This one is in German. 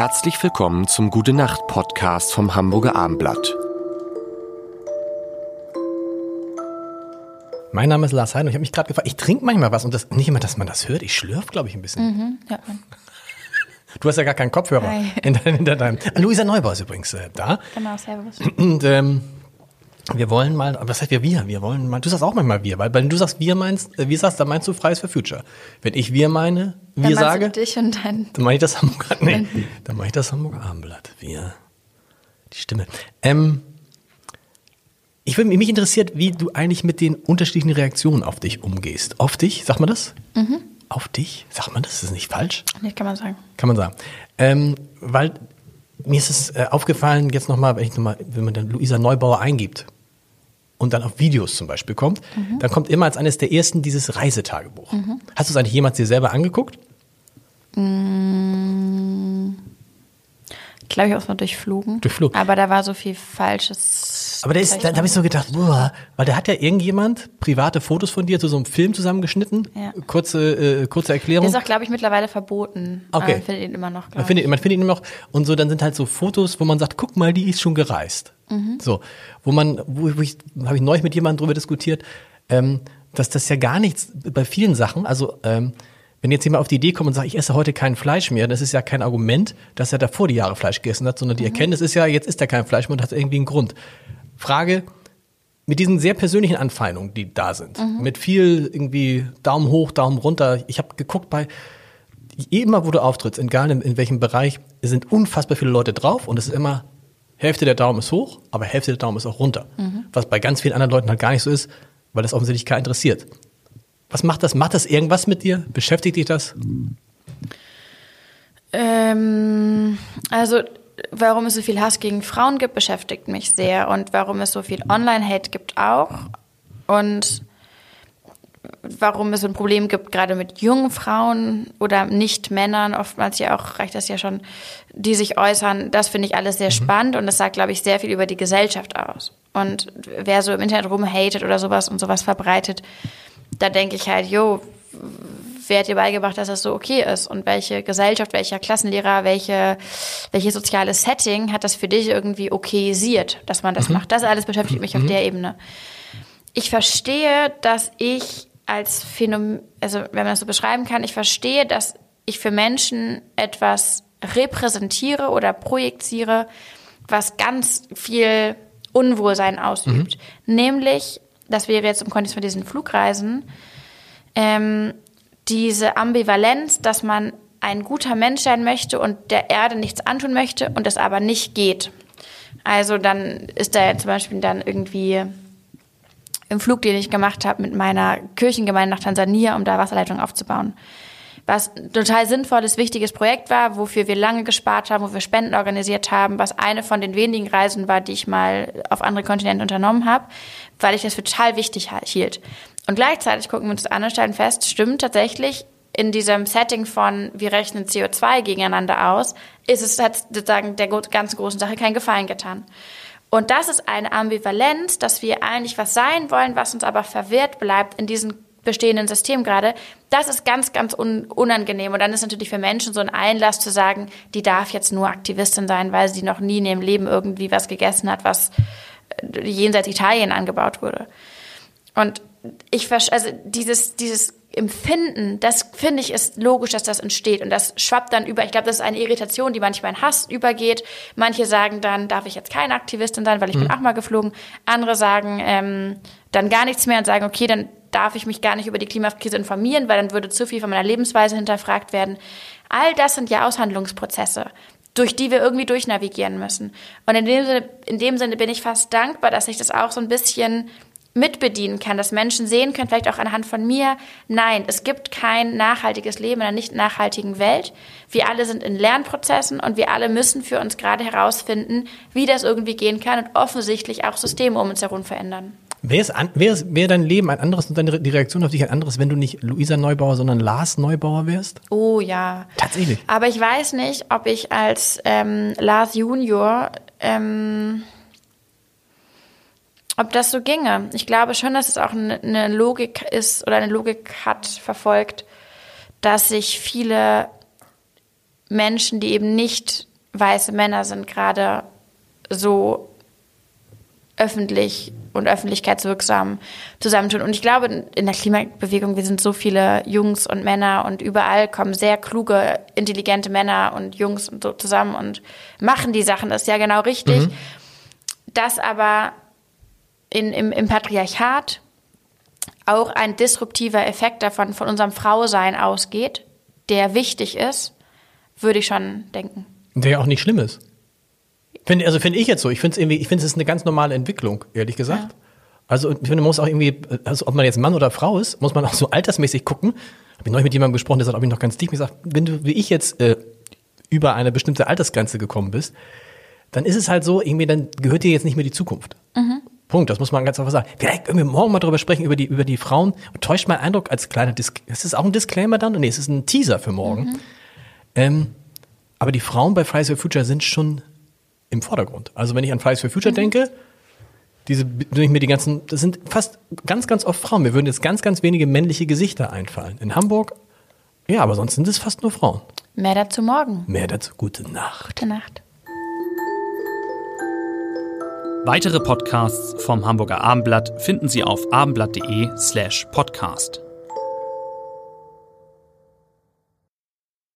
Herzlich willkommen zum Gute Nacht Podcast vom Hamburger Armblatt. Mein Name ist Lars Hein und ich habe mich gerade gefragt, ich trinke manchmal was und das nicht immer, dass man das hört. Ich schlürf, glaube ich, ein bisschen. Mhm, ja. Du hast ja gar keinen Kopfhörer Hi. in dein, hinter deinem. Luisa Neubauer ist übrigens äh, da. Genau, servus. Und ähm, wir wollen mal, was heißt wir, wir? Wir wollen mal, du sagst auch manchmal wir, weil wenn du sagst wir meinst, äh, wir sagst, dann meinst du Fridays for Future. Wenn ich wir meine, wir Dann sage, du dich und dein dann mache ich das Hamburger, nee, dann mache ich das Hamburger Abendblatt. Wir, die Stimme. Ähm, ich würde mich interessiert, wie du eigentlich mit den unterschiedlichen Reaktionen auf dich umgehst. Auf dich, sagt man das? Mhm. Auf dich? Sagt man das? Ist das nicht falsch? Nee, kann man sagen. Kann man sagen. Ähm, weil mir ist es äh, aufgefallen, jetzt nochmal, wenn, ich noch mal, wenn man dann Luisa Neubauer eingibt und dann auf Videos zum Beispiel kommt, Mhm. dann kommt immer als eines der ersten dieses Reisetagebuch. Hast du es eigentlich jemals dir selber angeguckt? Glaube ich auch mal durchflogen. Durchflogen. Aber da war so viel Falsches. Aber der ist, da, da habe ich so gedacht, boah, weil da hat ja irgendjemand private Fotos von dir zu so einem Film zusammengeschnitten. Ja. Kurze, äh, kurze Der Erklärung. ist auch, glaube ich, mittlerweile verboten. Okay. Man findet ihn immer noch, Man findet, man findet ihn immer noch. Und so, dann sind halt so Fotos, wo man sagt, guck mal, die ist schon gereist. So, wo man, wo, wo ich, habe ich neulich mit jemandem drüber diskutiert, ähm, dass das ja gar nichts bei vielen Sachen, also ähm, wenn jetzt jemand auf die Idee kommt und sagt, ich esse heute kein Fleisch mehr, das ist ja kein Argument, dass er davor die Jahre Fleisch gegessen hat, sondern die Erkenntnis ist ja, jetzt isst er kein Fleisch mehr und hat irgendwie einen Grund. Frage, mit diesen sehr persönlichen Anfeindungen, die da sind, mit viel irgendwie Daumen hoch, Daumen runter. Ich habe geguckt bei immer, wo du auftrittst, egal in, in welchem Bereich, sind unfassbar viele Leute drauf und es ist immer Hälfte der Daumen ist hoch, aber Hälfte der Daumen ist auch runter. Was bei ganz vielen anderen Leuten halt gar nicht so ist, weil das offensichtlich keiner interessiert. Was macht das? Macht das irgendwas mit dir? Beschäftigt dich das? Ähm, also, warum es so viel Hass gegen Frauen gibt, beschäftigt mich sehr. Und warum es so viel Online-Hate gibt auch. Und warum es ein Problem gibt, gerade mit jungen Frauen oder Nicht-Männern, oftmals ja auch, reicht das ja schon, die sich äußern, das finde ich alles sehr spannend und das sagt, glaube ich, sehr viel über die Gesellschaft aus. Und wer so im Internet rumhatet oder sowas und sowas verbreitet, da denke ich halt, jo, wer hat dir beigebracht, dass das so okay ist? Und welche Gesellschaft, welcher Klassenlehrer, welche, welches soziale Setting hat das für dich irgendwie okayisiert, dass man das macht? Das alles beschäftigt mich auf der Ebene. Ich verstehe, dass ich als Phänomen, also wenn man das so beschreiben kann, ich verstehe, dass ich für Menschen etwas repräsentiere oder projiziere, was ganz viel Unwohlsein ausübt. Nämlich, das wäre jetzt im Kontext von diesen Flugreisen, ähm, diese Ambivalenz, dass man ein guter Mensch sein möchte und der Erde nichts antun möchte und es aber nicht geht. Also dann ist da zum Beispiel dann irgendwie im Flug, den ich gemacht habe mit meiner Kirchengemeinde nach Tansania, um da Wasserleitungen aufzubauen. Was ein total sinnvolles, wichtiges Projekt war, wofür wir lange gespart haben, wo wir Spenden organisiert haben, was eine von den wenigen Reisen war, die ich mal auf andere Kontinente unternommen habe, weil ich das für total wichtig hielt. Und gleichzeitig gucken wir uns das an und stellen fest, stimmt tatsächlich, in diesem Setting von wir rechnen CO2 gegeneinander aus, ist es hat sozusagen der ganz großen Sache keinen Gefallen getan. Und das ist eine Ambivalenz, dass wir eigentlich was sein wollen, was uns aber verwehrt bleibt in diesem bestehenden System gerade. Das ist ganz, ganz un unangenehm. Und dann ist natürlich für Menschen so ein Einlass zu sagen, die darf jetzt nur Aktivistin sein, weil sie noch nie in ihrem Leben irgendwie was gegessen hat, was äh, jenseits Italien angebaut wurde. Und ich also dieses dieses Empfinden, das finde ich ist logisch, dass das entsteht und das schwappt dann über. Ich glaube, das ist eine Irritation, die manchmal in Hass übergeht. Manche sagen dann, darf ich jetzt keine Aktivistin sein, weil ich bin auch mal geflogen. Andere sagen ähm, dann gar nichts mehr und sagen, okay, dann darf ich mich gar nicht über die Klimakrise informieren, weil dann würde zu viel von meiner Lebensweise hinterfragt werden. All das sind ja Aushandlungsprozesse durch die wir irgendwie durchnavigieren müssen. Und in dem Sinne, in dem Sinne bin ich fast dankbar, dass ich das auch so ein bisschen mitbedienen kann, dass Menschen sehen können, vielleicht auch anhand von mir, nein, es gibt kein nachhaltiges Leben in einer nicht nachhaltigen Welt. Wir alle sind in Lernprozessen und wir alle müssen für uns gerade herausfinden, wie das irgendwie gehen kann und offensichtlich auch Systeme um uns herum verändern. Wäre es- wäre dein Leben ein anderes und deine, die Reaktion auf dich ein anderes, wenn du nicht Luisa Neubauer, sondern Lars Neubauer wärst? Oh ja. Tatsächlich. Aber ich weiß nicht, ob ich als ähm, Lars Junior, ähm, ob das so ginge. Ich glaube schon, dass es auch eine, eine Logik ist oder eine Logik hat verfolgt, dass sich viele Menschen, die eben nicht weiße Männer sind gerade so öffentlich und öffentlichkeitswirksam zusammentun. Und ich glaube, in der Klimabewegung, wir sind so viele Jungs und Männer und überall kommen sehr kluge, intelligente Männer und Jungs und so zusammen und machen die Sachen. Das ist ja genau richtig. Mhm. Dass aber in, im, im Patriarchat auch ein disruptiver Effekt davon von unserem Frausein ausgeht, der wichtig ist, würde ich schon denken. Der ja auch nicht schlimm ist. Find, also finde ich jetzt so. Ich finde es irgendwie, ich finde es ist eine ganz normale Entwicklung, ehrlich gesagt. Ja. Also ich finde, man muss auch irgendwie, also ob man jetzt Mann oder Frau ist, muss man auch so altersmäßig gucken. Habe ich neulich mit jemandem gesprochen, der sagt, ob ich noch ganz tief gesagt, wenn du wie ich jetzt äh, über eine bestimmte Altersgrenze gekommen bist, dann ist es halt so, irgendwie, dann gehört dir jetzt nicht mehr die Zukunft. Mhm. Punkt, das muss man ganz einfach sagen. Vielleicht können wir morgen mal drüber sprechen, über die, über die Frauen. Täuscht mein Eindruck als kleiner Disclaimer. Ist das auch ein Disclaimer dann? Nee, es ist ein Teaser für morgen. Mhm. Ähm, aber die Frauen bei Fridays for Future sind schon im Vordergrund. Also wenn ich an Fridays for Future mhm. denke, diese, wenn ich mir die ganzen, das sind fast ganz, ganz oft Frauen. Mir würden jetzt ganz, ganz wenige männliche Gesichter einfallen. In Hamburg, ja, aber sonst sind es fast nur Frauen. Mehr dazu morgen. Mehr dazu. Gute Nacht. Gute Nacht. Weitere Podcasts vom Hamburger Abendblatt finden Sie auf abendblatt.de slash podcast.